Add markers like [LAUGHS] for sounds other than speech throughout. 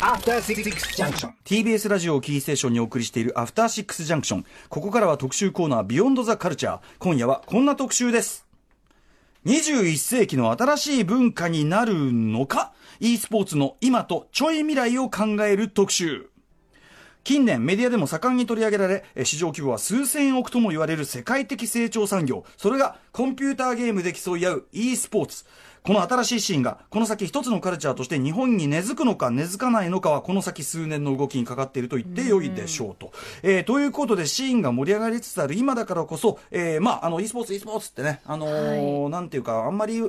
After Six Junction. TBS ラジオをキーステーションにお送りしているアフターシックスジャンクション。ここからは特集コーナービヨンドザカルチャー。今夜はこんな特集です。21世紀の新しい文化になるのか ?e スポーツの今とちょい未来を考える特集。近年メディアでも盛んに取り上げられ、市場規模は数千億とも言われる世界的成長産業。それがコンピューターゲームで競い合う e スポーツ。この新しいシーンが、この先一つのカルチャーとして日本に根付くのか根付かないのかは、この先数年の動きにかかっていると言ってよいでしょうと。えーということで、シーンが盛り上がりつつある今だからこそ、えーまあ、あの、e スポーツ、e スポーツってね、あのーなんていうか、あんまり、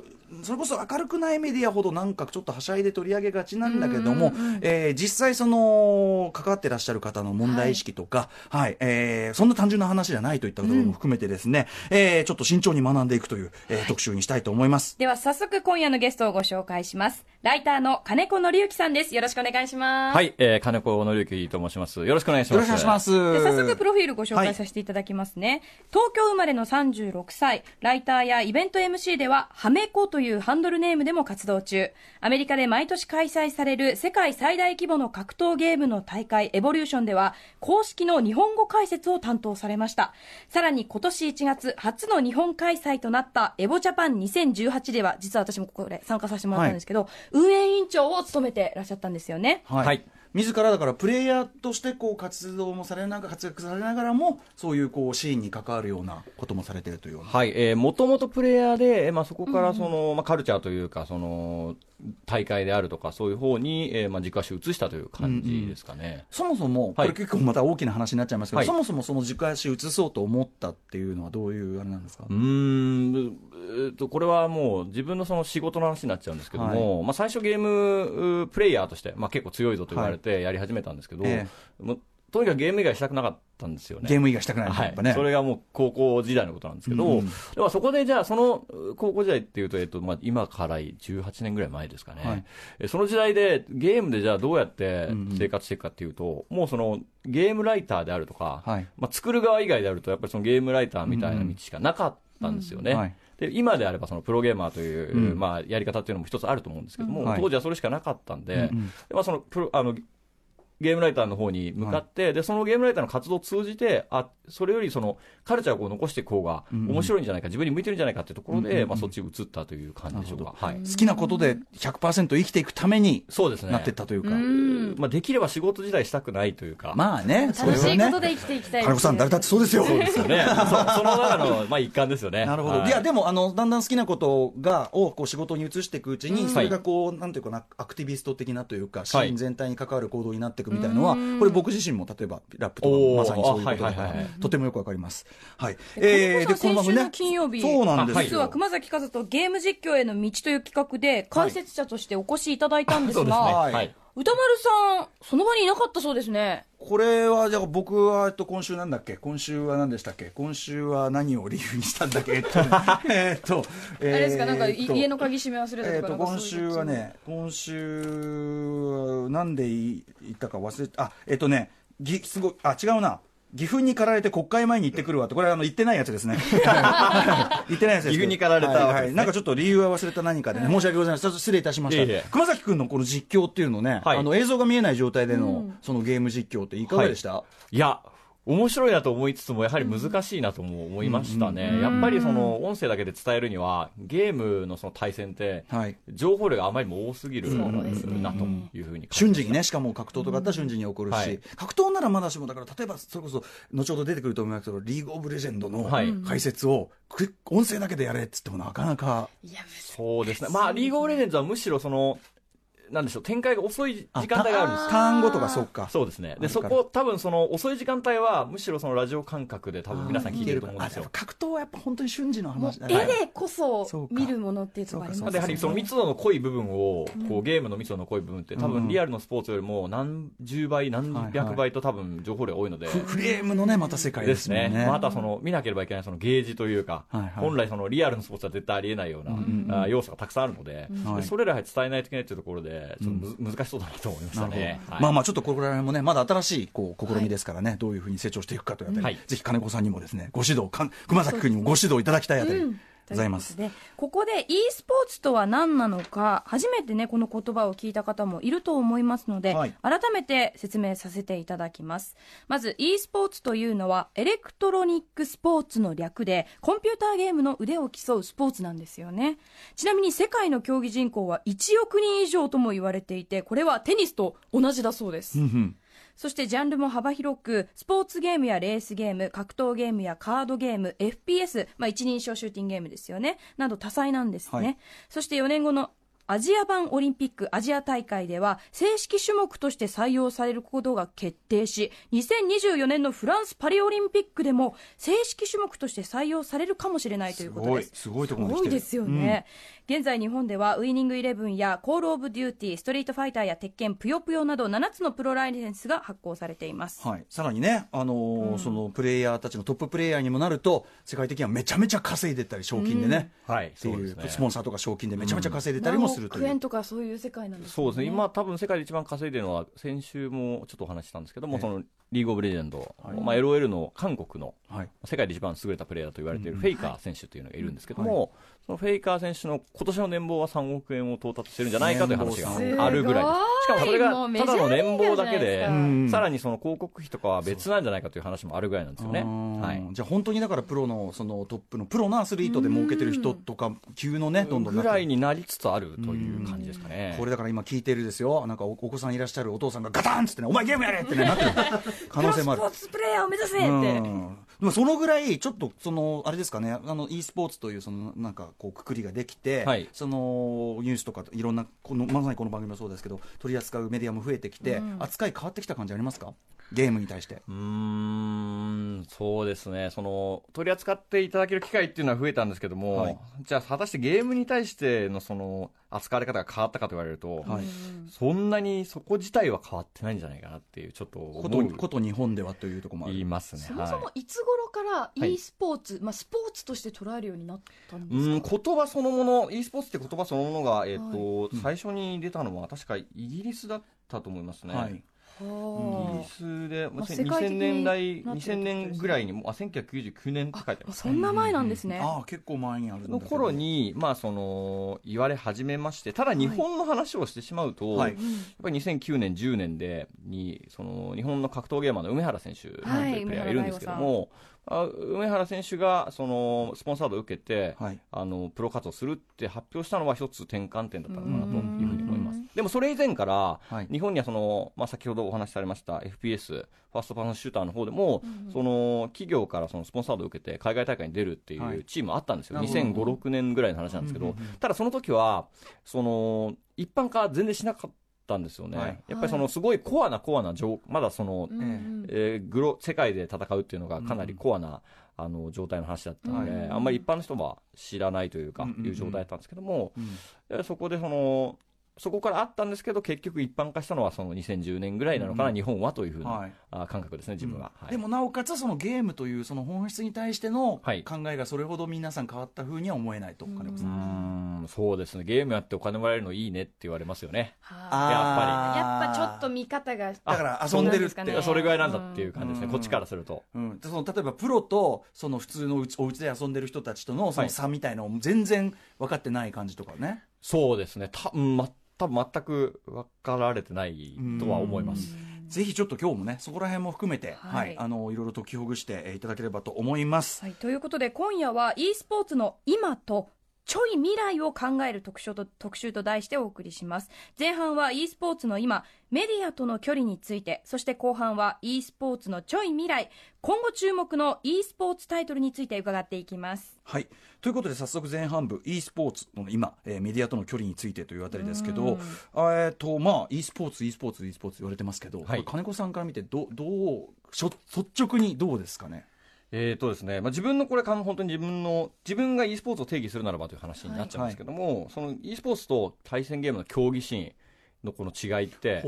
それこそ明るくないメディアほどなんかちょっとはしゃいで取り上げがちなんだけども、えー実際その、関わってらっしゃる方の問題意識とか、はい、えーそんな単純な話じゃないといったところも含めてですね、えーちょっと慎重に学んでいくという、えー特集にしたいと思います。では早速今夜のゲストをご紹介します。ライターの金子紀之さんです。よろしくお願いします。はい、えー、金子紀之と申します。よろしくお願いします。よろしくお願いします。で早速プロフィールご紹介させていただきますね、東京生まれの36歳ライターやイベント MC ではハメコというハンドルネームでも活動中。アメリカで毎年開催される世界最大規模の格闘ゲームの大会エボリューションでは公式の日本語解説を担当されました。さらに今年1月初の日本開催となったエボジャパン2018では実は私もここで参加させてもらったんですけど、運営委員長を務めてらっしゃったんですよね。はい、はい自らだからプレイヤーとしてこう活動もされながら活躍されながらもそういうこうシーンに関わるようなこともされているというはい、えー、もともとプレイヤーで、えーまあ、そこからその、まあ、カルチャーというか、その、大会であるとか、そういう方に、えー、まあ、軸足を移したという感じですかね。そもそも、こはい。れ結構また大きな話になっちゃいますけど、はい。そもそもその軸足移そうと思ったっていうのはどういうあれなんですか、うーん、えーと、これはもう自分のその仕事の話になっちゃうんですけども、まあ最初ゲームうプレイヤーとして、まあ結構強いぞと言われてやり始めたんですけど、え。もうとにかくゲーム以外したくなかったんですよね。ゲーム以外したくないのはい。やっぱね、それがもう高校時代のことなんですけど、うんうん。ではそこでじゃあ、その高校時代っていうと、えっとまあ、今から18年ぐらい前ですかね、はい。えその時代でゲームでじゃあどうやってうんうん。生活していくかっていうと、もうそのゲームライターであるとか、はい。まあ、作る側以外であると、やっぱりそのゲームライターみたいな道しかなかったんですよね。うん。はい。で今であればそのプロゲーマーという、うん。まあ、やり方っていうのも一つあると思うんですけども、うん。はい。当時はそれしかなかったんで、うんうん。でまあ、そのプロあのゲームライターの方に向かって、でそのゲームライターの活動を通じて、あそれよりそのカルチャーをこう残していく方がうんうん。面白いんじゃないか、自分に向いてるんじゃないかっていうところで、うんうん。うんまあ、そっちに移ったという感じでしょうか。はい、好きなことで100%生きていくためにそうですね。なっていったというか、うん。まあ、できれば仕事自体したくないというか、まあね、楽しはいねことで生きていきたい金子さん、誰だってそうですよ。そうですよね、そ [LAUGHS] その中の、まあ、一環ですよね。なるほど、はい。い、やでもあのだんだん好きなことがをこう仕事に移していくうちに、それがこうなんていうかなアクティビスト的なというかシーン全体に関わる行動になっていくみたいのは、これ僕自身も例えばラップとかまさにそういうことだから、あはいはいはいとてもよくわかります。はい。えー、このまま先週の金曜日、そうなんですよ。実は熊崎和人ゲーム実況への道という企画で解説者としてお越しいただいたんです。が。歌丸さん、その場にいなかったそうですね。これはじゃあ僕はえっと今週なんだっけ？今週は何でしたっけ？今週は何を理由にしたんだっけ？[LAUGHS] えっとえっとあれですか、なんか家の鍵閉め忘れたえー、と今週はね、今週、なんで言ったか忘れあえっ、とね、ぎすごいあ違うな、岐阜に駆られて国会前に行ってくるわって、これはあの言ってないやつですね。[LAUGHS] 言ってないやつです。岐阜に駆られたわけですね。はいはい。なんかちょっと理由は忘れた何かでね、申し訳ございません。ちょっと失礼いたしました。いえいえ。熊崎君のこの実況っていうのね、はい。あの映像が見えない状態での、そのゲーム実況っていかがでした、いや、面白いなと思いつつも、やはり難しいなとも思いましたね。やっぱりその、音声だけで伝えるには、ゲームのその対戦って、はい。情報量があまりにも多すぎるなというふうに瞬時にね、しかも格闘とかだったら瞬時に起こるし、はい格闘ならまだしも、だから例えばそれこそ、後ほど出てくると思いますけど、リーグオブレジェンドのはい。解説を、く音声だけでやれっつってもなかなか、そうですね。まあ、リーグオブレジェンズはむしろその、なんでしょう、展開が遅い時間帯があるんですよ。ターンごとがそうか。そうですね。で、そこ、多分その遅い時間帯は、むしろそのラジオ感覚で多分皆さん聞いてると思うんですよ。格闘はやっぱ本当に瞬時の話だ絵でこそそうか見るものっていうところありますそうかでやはりその密度の濃い部分を、こうゲームの密度の濃い部分って、多分リアルのスポーツよりも何十倍、何百倍と多分情報量が多いので。フフレームのね、また世界でですね。ね。またその見なければいけないそのゲージというか、はいはい本来そのリアルのスポーツは絶対ありえないような、要素がたくさんあるので、はいでそれらは伝えないといけないというところで、ちょっとむ、難しそうだなと思いましたね。はい。まあまあちょっとここら辺もねまだ新しいこう試みですからね、どういうふうに成長していくかというあたり、はい。ぜひ金子さんにもですねご指導かん熊崎君にもご指導いただきたいあたり、ございます。こここで e スポーツとは何なのか初めてねこの言葉を聞いた方もいると思いますので、はい。改めて説明させていただきます。まず e スポーツというのはエレクトロニックスポーツの略でコンピューターゲームの腕を競うスポーツなんですよね。ちなみに世界の競技人口は1億人以上とも言われていてこれはテニスと同じだそうです。うんうんそしてジャンルも幅広く、スポーツゲームやレースゲーム、格闘ゲームやカードゲーム、FPS、まあ一人称シューティングゲームですよね、など多彩なんですね。はい。そして4年後のアジア版オリンピックアジア大会では正式種目として採用されることが決定し2024年のフランスパリオリンピックでも正式種目として採用されるかもしれないということです。すごい。ところに来てる。すごいですよね、現在日本ではウイニングイレブンやコールオブデューティーストリートファイターや鉄拳ぷよぷよなど7つのプロライセンスが発行されています、はい、さらにね、あのーそのプレイヤーたちのトッププレイヤーにもなると世界的にはめちゃめちゃ稼いでったり賞金でね、はいっていうそうですね。スポンサーとか賞金でめちゃめちゃ稼いでたりもするという、何億円とかそういう世界なん。ですそうですね、今、多分世界で一番稼いでるのは、先週もちょっとお話ししたん。ですけども、そのリーグオブレジェンド、まあ、LOL の韓国のはい世界で一番優れたプレイヤーと言われているフェイカー選手というのがいるん。ですけども、そのフェイカー選手の今年の年俸は3億円を到達してるんじゃないかという話があるぐらい。しかもそれがただの年俸だけでさらにその広告費とかは別なんじゃないかという話もあるぐらいなんですよね。はい。じゃあ本当にだからプロのそのトップのプロのアスリートで儲けてる人とか級のねどんどんぐらいになりつつあるという感じですかね。これだから今聞いてるですよ。なんかおお子さんいらっしゃるお父さんがガタンっつってねお前ゲームやれってねなってる。[LAUGHS] 可能性もある。スポーツプレイヤーを目指せって、うんでもそのぐらいちょっとそのあれですかねあの e スポーツというそのなんかこうくくりができて、はい。そのニュースとかいろんなこのまさにこの番組もそうですけど取り扱うメディアも増えてきて、扱い変わってきた感じありますか？ゲームに対して。うーん、そうですね。その、取り扱っていただける機会っていうのは増えたんですけども、はい。じゃあ果たしてゲームに対してのその、扱われ方が変わったかと言われると、はい。そんなにそこ自体は変わってないんじゃないかなっていう、ちょっと思ことうこと日本ではというところもある。言いますね。そもそもはい。つ頃からはい。e スポーツ、まあ、スポーツとして捉えるようになったんうですんか言葉そのもの、e スポーツって言葉そのものが、えっ、と、最初に出たのは確かイギリスだったと思いますね。はい。イギはリスで、まあせ世界的に2000年代、なってるってことですね。2000年ぐらいにも、あ、1999年って書いてます。そんな前なんですね、ああ結構前にあるんだけどの頃に、まあ、その言われ始めまして、ただ日本の話をしてしまうと、はい。やっぱり2009年、10年でにその日本の格闘ゲーマーの梅原選手とはいいうプレイヤーがいるんですけども、あ梅原選手がそのスポンサードを受けて、はい。あのプロ活動するって発表したのは一つ転換点だったのかなというふうに思います。でもそれ以前から、はい。日本にはその、まあ、先ほどお話しされました FPS、ファーストパーソンシューターの方でも、その企業からそのスポンサードを受けて海外大会に出るっていはい。うチームあったんですよ、なるほど。2005、6年ぐらいの話なんですけど、ただその時はその一般化は全然しなかったんですよね、はい。やっぱりそのすごいコアなコアな状、まだその、うんうん。えーグロ世界で戦うっていうのがかなりコアな、あの状態の話だったので、はい。あんまり一般の人は知らないというか、うんうんうん。いう状態だったんですけども、うん。えそこでそのそこからあったんですけど結局一般化したのはその2010年ぐらいなのかな、うん。日本はというふうな、はい。あ感覚ですね自分は、はい。でもなおかつそのゲームというその本質に対してのはい。考えがそれほど皆さん変わったふうには思えないと、金子さんうーんそうですね。ゲームやってお金もらえるのいいねって言われますよね。はあ。ーやっぱちょっと見方がだから遊んでるって。そうなんですかね。それぐらいなんだっていう感じですね、うん。こっちからすると。うん、でその例えばプロとその普通のうちお家で遊んでる人たちとのそのはい。差みたいなのも全然分かってない感じとかね、そうですね。た、うんま、多分全く分かられてないとは思います、ぜひちょっと今日もねそこら辺も含めて、ははいいあのいろいろと解きほぐしてえーいただければと思います、はい、ということで今夜は e スポーツの今とちょい未来を考える特集と特集と題してお送りします。前半は e スポーツの今メディアとの距離についてそして後半は e スポーツのちょい未来。今後注目の e スポーツタイトルについて伺っていきます。はい、ということで早速前半部 e スポーツの今、えーメディアとの距離についてというあたりですけど、えっ、とまあ e スポーツ e スポーツ e スポーツ言われてますけど、はい。これ金子さんから見てどどう率直にどうですかね？えーとですねまあ、自分のこれ、本当に自分の、自分が e スポーツを定義するならばという話になっちゃうんですけども、その e スポーツと対戦ゲームの競技シーンのこの違いって、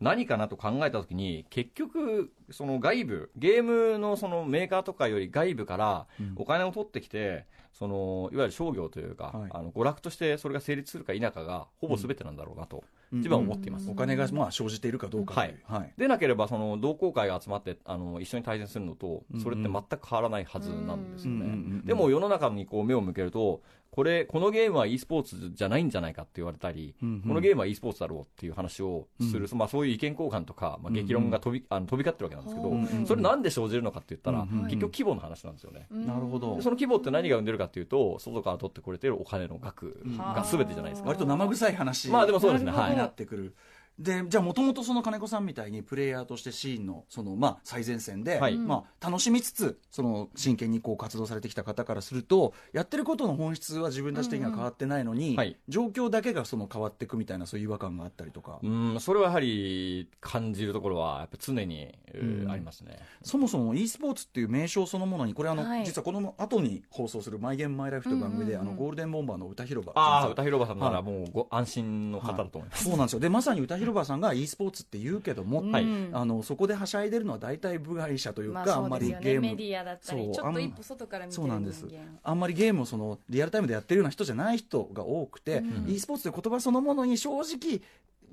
何かなと考えたときに、結局、その外部、ゲームのそのメーカーとかより外部からお金を取ってきて、そのいわゆる商業というか、はい。あの娯楽としてそれが成立するか否かがほぼ全てなんだろうなと自分は思っています。お金がまあ生じているかどうかという。はい。でなければ、その同好会が集まってあの一緒に対戦するのと、それって全く変わらないはずなんですよね。でも世の中にこう目を向けると、これ、このゲームは e スポーツじゃないんじゃないかって言われたり、うんうん。このゲームは e スポーツだろうっていう話をする、まあそういう意見交換とか、まあ、激論が飛び,、あの飛び交ってるわけなんですけど、うんうんそれなんで生じるのかって言ったら、うんうん結局規模の話なんですよね。なるほど。でその規模って何が生んでるかっていうと、外から取ってこれてるお金の額が全てじゃないですか。割と生臭い話まあでもそうですね。にはい。なってくる。でじゃあもともとその金子さんみたいにプレイヤーとしてシーンのその、まあ、最前線で、はい。まあ、楽しみつつその真剣にこう活動されてきた方からするとやってることの本質は自分たち的には変わってないのに、はい。状況だけがその変わっていくみたいなそういう違和感があったりとか、うん、それはやはり感じるところはやっぱ常に、えーうん。ありますね。そもそも e スポーツっていう名称そのものにこれあの、はい。実はこの後に放送する「マイ・ゲーム・マイ・ライフ」という番組で、うんうんうん。あのゴールデンボンバーの歌広場ああ、歌広場さんなはいらもうご安心の方だと思います。そうなんですよ。でまさに歌広場さんが e スポーツって言うけども、はい。うんあのそこではしゃいでるのは大体部外者というか、まああんまりゲーム。ねメディアだったりそうちょっと一歩外から見てるそうなんです。あんまりゲームをそのリアルタイムでやってるような人じゃない人が多くて、うん。e スポーツという言葉そのものに正直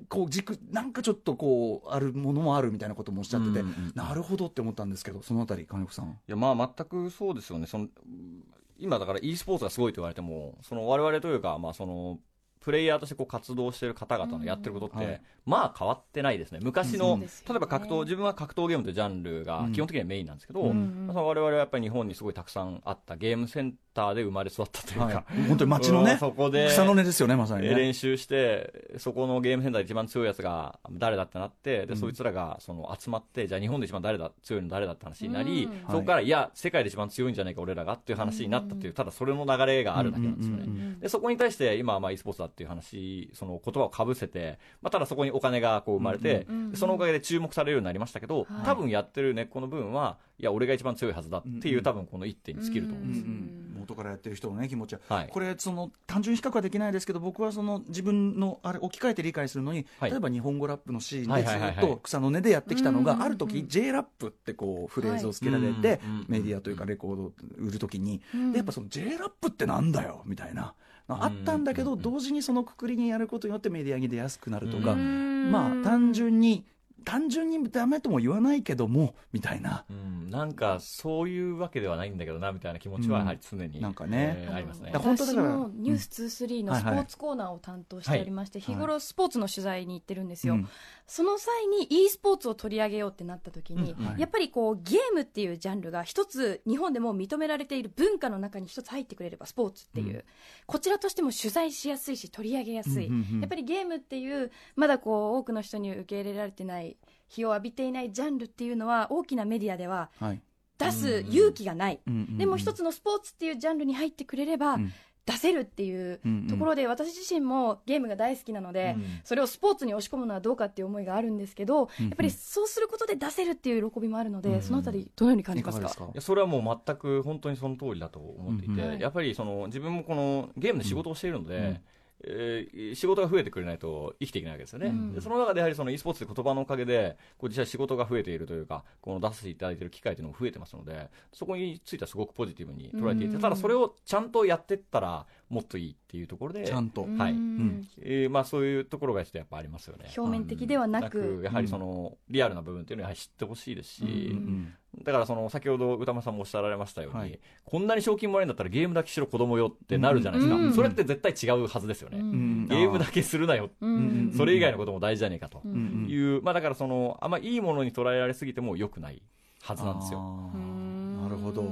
こう軸なんかちょっとこうあるものもあるみたいなこともおっしゃってて、うん。なるほどって思ったんですけどそのあたり金子さんいや、まあ全くそうですよね。その今だから e スポーツがすごいと言われても、その我々というか、まあその、プレイヤーとしてこう活動している方々のやってることって、うんはい。まあ変わってないですね。昔の、例えば格闘、自分は格闘ゲームというジャンルが基本的にはメインなんですけど、うんまあ我々はやっぱり日本にすごいたくさんあったゲームセンターで生まれ育ったというか、はい、本当に街のねうんそこで草の根ですよねまさにね。えー練習して、そこのゲームセンターで一番強いやつが誰だってなって、で、うん。そいつらがその集まって、じゃあ日本で一番誰だ、強いの誰だって話になり、うん。そこから、いや、世界で一番強いんじゃないか、俺らがっていう話になったっていう、ただそれの流れがあるだけなんですよね。で、そこに対して今はまあ e スポーツだっていう話、その言葉をかぶせて、まあただそこにお金がこう生まれて、うんうんでそのおかげで注目されるようになりましたけど、はい。多分やってる根っこの部分は、いや、俺が一番強いはずだっていう、うんうん。多分この一点に尽きると思うんです。うんうん元からやってる人のね気持ちは、はい。これその単純比較はできないですけど僕はその自分のあれ置き換えて理解するのに、はい。例えば日本語ラップのシーンはいでずっと草の根でやってきたのが、うんある時 J ラップってこうフレーズをつけられて、うんメディアというかレコードを売る時に、うん。でやっぱその J ラップってなんだよみたいな。あったんだけど、うん同時にそのくくりにやることによってメディアに出やすくなるとか、うん。まあ単純に単純にダメとも言わないけどもみたいな。うん、なんかそういうわけではないんだけどなみたいな気持ちはやはり常に、うんなんかね。えーありますね。本当だから私も「ニュース2 3のスポーツコーナーを担当しておりまして、日頃スポーツの取材に行ってるんですよ、うんその際に e スポーツを取り上げようってなった時に、うんはい。やっぱりこうゲームっていうジャンルが一つ日本でも認められている文化の中に一つ入ってくれればスポーツっていう、うん。こちらとしても取材しやすいし取り上げやすい、うんうんうん。やっぱりゲームっていうまだこう多くの人に受け入れられてない日を浴びていないジャンルっていうのは大きなメディアでははい。出す勇気がない、うんうんうん。でも一つのスポーツっていうジャンルに入ってくれれば、うん出せるっていううんうん。ところで、私自身もゲームが大好きなので、うん。それをスポーツに押し込むのはどうかっていう思いがあるんですけど、うんやっぱりそうすることで出せるっていう喜びもあるので、うんそのあたりどのように感じますか？いかがですか？いやそれはもう全く本当にその通りだと思っていて、うんうん。はい。やっぱりその自分もこのゲームで仕事をしているので、うんえー仕事が増えてくれないと生きていけないわけですよね、うん。でその中でやはりその e スポーツという言葉のおかげでこう実際仕事が増えているというかこの出させていただいている機会というのも増えてますのでそこについてはすごくポジティブに捉えていて、うん。ただそれをちゃんとやっていったらもっといいっていうところでちゃんと、はい。うん。えーまあ、そういうところがちょっとやっぱありますよね。表面的ではななくく、やはりその、リアルな部分っていうのは知ってほしいですし、うんうんだからその先ほど歌間さんもおっしゃられましたように、はい。こんなに賞金もらえるんだったらゲームだけしろ子供よってなるじゃないですか、うん。それって絶対違うはずですよね、うん。ゲームだけするなよ、うん。うん。それ以外のことも大事じゃねえかと。うん。うん。いう、まあ、だからそのあんまいいものに捉えられすぎても良くないはずなんですよ。なるほど。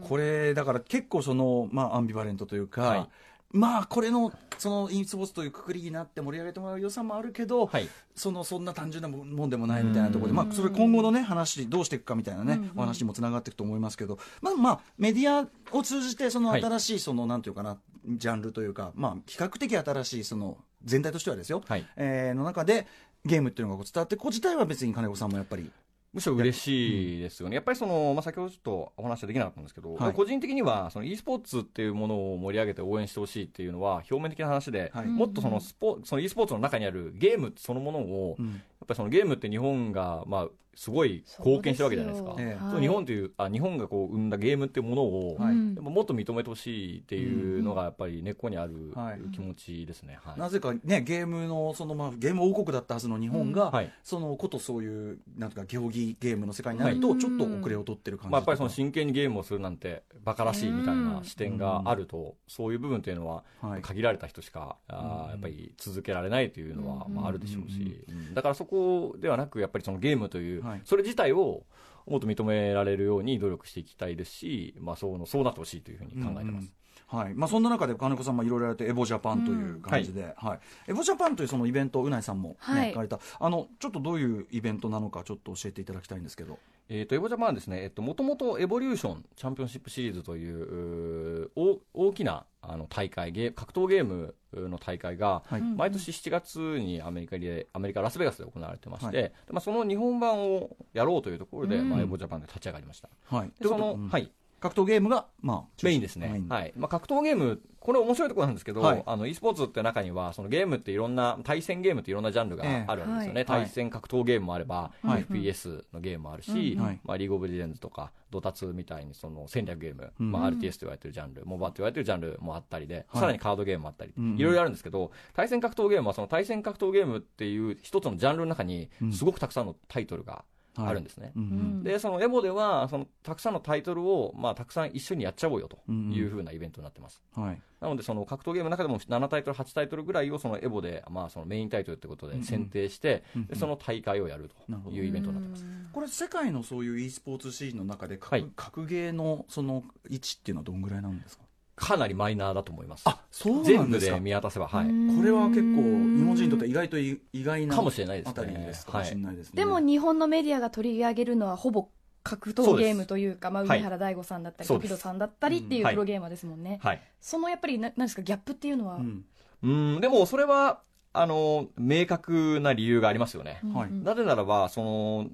これだから結構そのまあアンビバレントというか、はいまあこれのその e スポーツというくくりになって盛り上げてもらう良さもあるけど、はい。そのそんな単純なもんでもないみたいなところで、うん。まあ、それ今後のね話どうしていくかみたいなね、うんうん。お話にもつながっていくと思いますけどまあまあメディアを通じてそのはい新しいその、なんていうかなジャンルというかまあ比較的新しいその全体としてはですよ、はい。えーの中でゲームっていうのが伝わってこう自体は別に金子さんもやっぱりむしろ嬉しいですよね、やっぱりその、まあ、先ほどちょっとお話はできなかったんですけど、はい。個人的にはその e スポーツっていうものを盛り上げて応援してほしいっていうのは、表面的な話で、はい。もっとそのスポその e スポーツの中にあるゲームそのものを、うん。やっぱりそのゲームって日本が、まあ、すごい貢献したわけじゃないですか。そう日本というあ日本がこう生んだゲームっていうものを、はい。もっと認めてほしいっていうのがやっぱり根っこにあるはい。気持ちですね。はい。なぜかねゲームのそのまあゲーム王国だったはずの日本が、はい。そのことそういうなんとか競技ゲームの世界になるとちょっと遅れを取ってる感じまあ、やっぱりその真剣にゲームをするなんてバカらしいみたいな視点があると、そういう部分っていうのははい。限られた人しか、あーやっぱり続けられないというのは、まあ、あるでしょうし、ううん。だからそこではなくやっぱりそのゲームという、はいそれ自体をもっと認められるように努力していきたいですし、まあ、そうのそうなってほしいというふうに考えてます。はい。まあ、そんな中で金子さんもいろいろやられて EVO Japan という感じで、はい。 EVO Japan というそのイベントうないさんも、ねはい。行かれた。あのちょっとどういうイベントなのかちょっと教えていただきたいんですけど。えー、と EVO Japan はですね、えっと、もともと Evolution Championship Series といううー大大きなあの大会ゲー、格闘ゲームの大会が、はい。毎年7月にアメリカで、アメリカ・ラスベガスで行われてまして、はでまあ、その日本版をやろうというところで、うん。まあ、 EVO Japan で立ち上がりました。はい。で、その、うん。はい、格闘ゲームが、まあ、メインですね。はい。まあ、格闘ゲーム、これ面白いところなんですけど、はい。あの、e スポーツって中には、そのゲームっていろんな、対戦ゲームっていろんなジャンルがええ。あるわけですよね。はい。対戦格闘ゲームもあれば、はい。FPS のゲームもあるし、うん。はい。まあ、リーグオブリジェンズとか、ドタツみたいにその戦略ゲーム、うん。まあ、RTS と言われてるジャンル、モバと言われてるジャンルもあったりで、はい。さらにカードゲームもあったり、うん。いろいろあるんですけど、対戦格闘ゲームはその対戦格闘ゲームっていう一つのジャンルの中にうん、すごくたくさんのタイトルがあるんですね。うん。うん。で、そのエボでは、そのたくさんのタイトルを、まあ、たくさん一緒にやっちゃおうよというふうなイベントになってます。はい。なので、その格闘ゲームの中でも7タイトル、8タイトルぐらいをそのエボで、まあ、そのメインタイトルってことで選定して、うんうん。でその大会をやるというイベントになってます。これ世界のそういう e スポーツシーンの中で格,、はい。格ゲーのその位置っていうのはどんぐらいなんですか？かなりマイナーだと思います。あそうな全部んですか？で見渡せば、はい。これは結構日本人にとって意外と意外なかもしれないですねあたりですかもしれないですね、でも日本のメディアが取り上げるのはほぼ格闘ゲームというかまあ、はい梅原大吾さんだったり、時戸さんだったりっていうはいプロゲーマーですもんね、はい。そのやっぱりななんですかギャップっていうのは、うん。うん、でもそれは、あの、明確な理由がありますよね。うん。はい。なぜならば、その、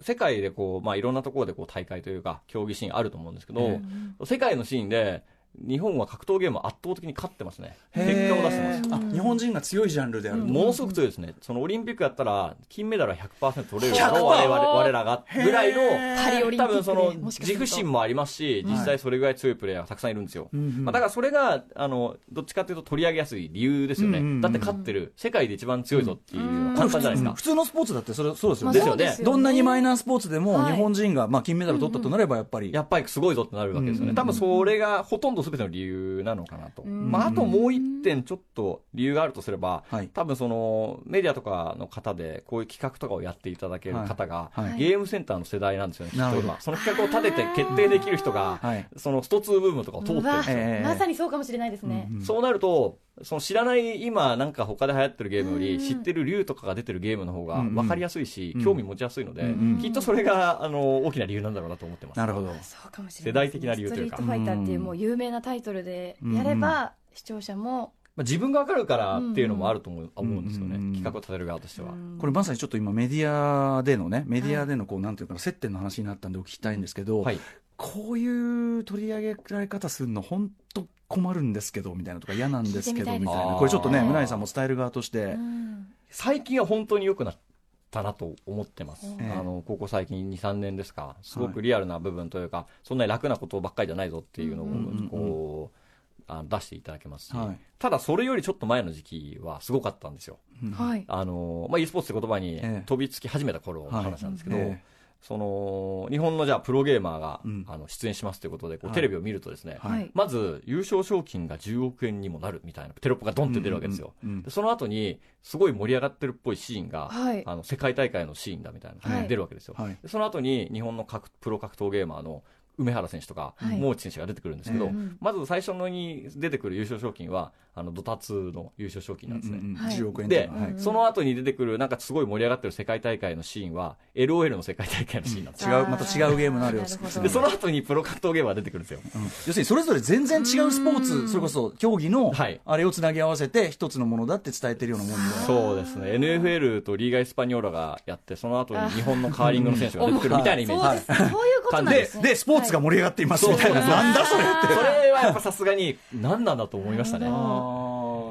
世界でこう、まあ、いろんなところでこう大会というか、競技シーンあると思うんですけど、え世界のシーンで、日本は格闘ゲームを圧倒的に勝ってますね。結果を出してます。あ日本人が強いジャンルである。と、ものすごく強いですね。そのオリンピックやったら、金メダルは100%取れるだろう、我々我らが、ぐらいの、多分その自負心もありますし、実際それぐらい強いプレイヤーがたくさんいるんですよ。うんうん。まあ、だからそれが、あの、どっちかというと取り上げやすい理由ですよね。うんうんうんだって勝ってる、世界で一番強いぞっていうのは簡単じゃないですか。普通のスポーツだってそれそうですよまあね、ですよね。どんなにマイナースポーツでもはい。日本人が、まあ、金メダル取ったとなればやっぱり、やっぱりすごいぞってなるわけですよね。うん。多分それがほとんど全ての理由なのかなと。ん。まあ、あともう一点ちょっと理由があるとすれば、はい。多分そのメディアとかの方でこういう企画とかをやっていただける方が、ゲームセンターの世代なんですよね、きっと今。その企画を立てて決定できる人が、はい。そのスト2ブームとかを通ってるんですよ。ええまさにそうかもしれないですね、うん。そうなると、その知らない今なんか他で流行ってるゲームより知ってる竜とかが出てるゲームの方がうん分かりやすいし、うん。興味持ちやすいので、うんきっとそれがあの大きな理由なんだろうなと思ってます。なるほど。そうかもしれない代的な理由というか。ストリートファイターっていうもう有名なタイトルでやれば、視聴者もまあ、自分が分かるからっていうのもあると思う,、思うんですよね、うん企画を立てる側としては。これまさにちょっと今メディアでのねメディアでのこうなんていうかな接点の話になったんでお聞きしたいんですけど、はいこういう取り上げられ方するの本当困るんですけどみたいなとか嫌なんですけどみたいな。これちょっとねうないさんも伝える側として、うん。最近は本当に良くなったなと思ってます、ええ。あのここ最近23年ですか。すごくリアルな部分というか、そんなに楽なことばっかりじゃないぞっていうのをこう、あ出していただけますし、はい。ただそれよりちょっと前の時期はすごかったんですよ。うん。はい。あの、まあ、e スポーツって言葉にええ。飛びつき始めた頃の話なんですけど、えその日本のじゃあプロゲーマーが、うん。あの出演しますということでこう、はい。テレビを見るとですね、はい。まず優勝賞金が10億円にもなるみたいなテロップがドンって出るわけですよ、うんうんうんでその後にすごい盛り上がってるっぽいシーンが、はい。あの世界大会のシーンだみたいな出るわけですよ、その後に日本の格プロ格闘ゲーマーの梅原選手とか、はい。モーチ選手が出てくるんですけど、ええまず最初のに出てくる優勝賞金はあのドタツの優勝賞金なんですね、うんうんはい。10億円で、ははいうんその後に出てくるなんかすごい盛り上がってる世界大会のシーンは LOL の世界大会のシーンなんですよ、違うまた違うゲームのあるよなるほど。でその後にプロ格闘ゲーマーが出てくるんですよ。うん。要するにそれぞれ全然違うスポーツそれこそ競技のはい。あれをつなぎ合わせて一つのものだって伝えてるようなもんで。そうですね。NFL とリーガ・エスパニョーラがやってその後に日本のカーリングの選手が出てくるみたいなイメージそういうことなんでですね。でスポーツが盛り上がっていますみたいな、なんだそれって。それはやっぱさすがに何なんだと思いましたね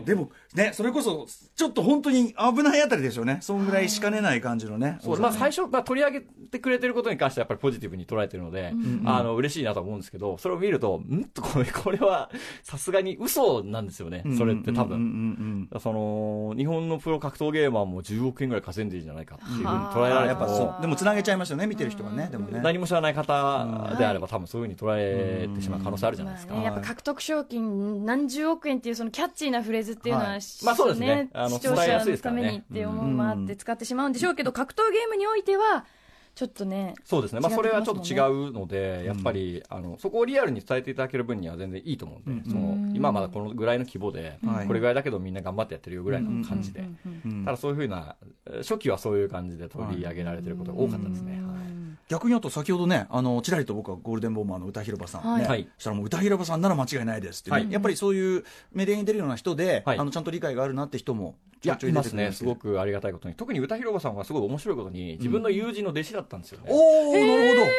でもねそれこそちょっと本当に危ないあたりでしょうね。そんぐらいしかねない感じのね。そうまあ、最初、まあ、取り上げてくれてることに関してはやっぱりポジティブに捉えてるので、あの嬉しいなと思うんですけどそれを見るとんとこれ [LAUGHS] これはさすがに嘘なんですよね。それって多分、うんうんうんその日本のプロ格闘ゲーマーも10億円ぐらい稼いでるんじゃないかっていうふうに捉えられるあやっぱとそう。でもつなげちゃいましたよね見てる人がねでもね。何も知らない方であれば多分そういうふうに捉えてしまう可能性あるじゃないですか、まあね、やっぱ獲得賞金何十億円っていうそのキャッチーなフレーズっていうのは、はいまあそうですね。あの視聴者のためにって思うもあって使ってしまうんでしょうけど、格闘ゲームにおいてはちょっとねそうですね、まあ、それはちょっと違うので、やっぱりあのそこをリアルに伝えていただける分には全然いいと思うんで、その今はまだこのぐらいの規模で、はい。これぐらいだけどみんな頑張ってやってるよぐらいの感じで、うんただそういうふうな、えー初期はそういう感じで取り上げられてることが多かったですね。はい逆にあと先ほどねあのちらりと僕はゴールデンボンバーの歌広場さん、ね。はい。したらもう歌広場さんなら間違いないですって、はい。やっぱりそういうメディアに出るような人で、はい。あのちゃんと理解があるなって人もちょいちょい出てくるんいますね、すごくありがたいことに、特に歌広場さんはすごい面白いことに、自分の友人の弟子だったんですよね。おおなる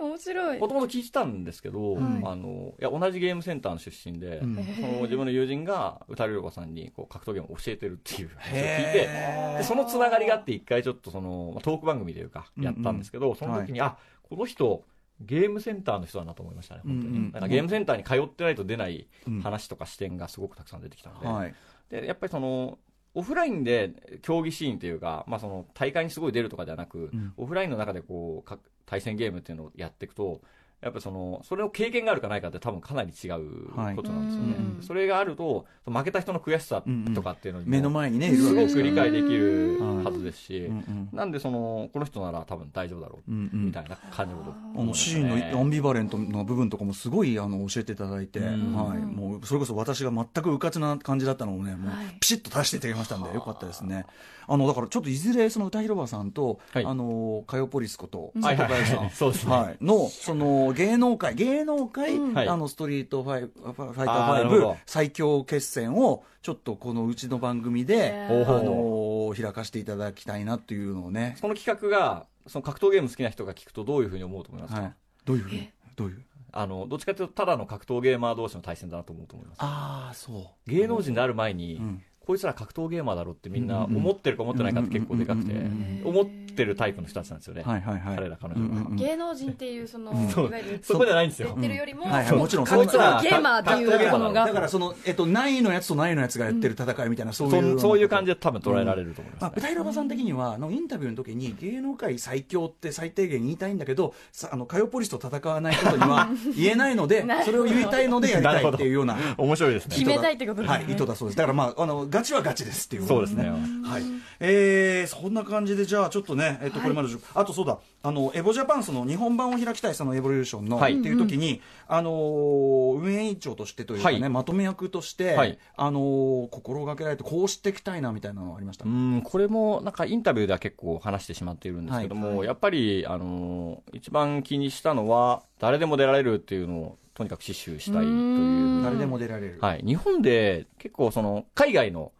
面白い。もともと聞いてたんですけど、はい。あのいや同じゲームセンターの出身で、うん。その自分の友人が歌広場さんにこう格闘ゲームを教えてるっていう。話を聞いてでそのつながりがあって一回ちょっとそのまあトーク番組というかやったんですけど、その時に、あこの人ゲームセンターの人だなと思いましたね本当に、うんうんなんかゲームセンターに通ってないと出ないうん。話とか視点がすごくたくさん出てきたので,、はい。でやっぱりそのオフラインで競技シーンというか、まあ、その大会にすごい出るとかではなく、ん。オフラインの中でこうか対戦ゲームっていうのをやっていくとやっぱそのそれを経験があるかないかって多分かなり違うことなんですよね、はい。うん。それがあると負けた人の悔しさとかっていうのにも目の前にねすごく理解できるはずですし、うんうんなんでそのこの人なら多分大丈夫だろうみたいな感じのことあ思いましたのシーンねのアンビバレントな部分とかもすごいあの教えていただいて、はい、んもうそれこそ私が全くうかつな感じだったのをね、もうはい。ピシッと出していただきましたんで、よかったですね。あのだからちょっといずれその歌広場さんと、はい。あのカヨポリスことはいはい佐藤林さん、はいはい、のその芸能界芸能界、はい。あのストリートファイファファイタあーなー5るほど。最強決戦をちょっとこのうちの番組で、あの開かせていただきたいなっていうのをね、その企画がその格闘ゲーム好きな人が聞くとどういうふうに思うと思いますか、はい、どういうふうに？どういう？あのどっちかというとただの格闘ゲーマー同士の対戦だなと思うと思います。ああそう。芸能人である前に、んこいつら格闘ゲーマーだろってみんな思ってるか思ってないかって結構でかくてうんうん。思ってるタイプの人たちなんですよね、はいはいはい。彼ら彼女芸能人っていうその、いわゆるそこじゃないんですよ。言ってるよりも、はいはい。もちろん格そんな闘ゲーマーっていうものが。だからその、えっと、ないのやつとないのやつがやってる戦いみたいな、そうそいう。んそういう感じで多分捉えられると思います、まあ、ね歌広場さん的にはあのインタビューの時に芸能界最強って最低限言いたいんだけどさあのカヨポリスと戦わないことには [LAUGHS] 言えないのでそれを言いたいのでやりたいっていうような面白いですね。決めたいってことですね。はい、意図だそうです。だからまああのガチはガチですっていうそうですね。はい。えー、そんな感じでじゃあちょっとね、えっと、これまで、あとそうだ。あのエボジャパンその日本版を開きたいそのエボリューションの、はい。っていう時に、あのー運営委員長としてというかね、はい。まとめ役として、はい。あのー心がけられてこうしていきたいなみたいなのはありました、うんこれもなんかインタビューでは結構話してしまっているんですけども、やっぱり、あのー一番気にしたのは誰でも出られるっていうのをとにかく死守したいという。誰でも出られる、はい、日本で結構その海外の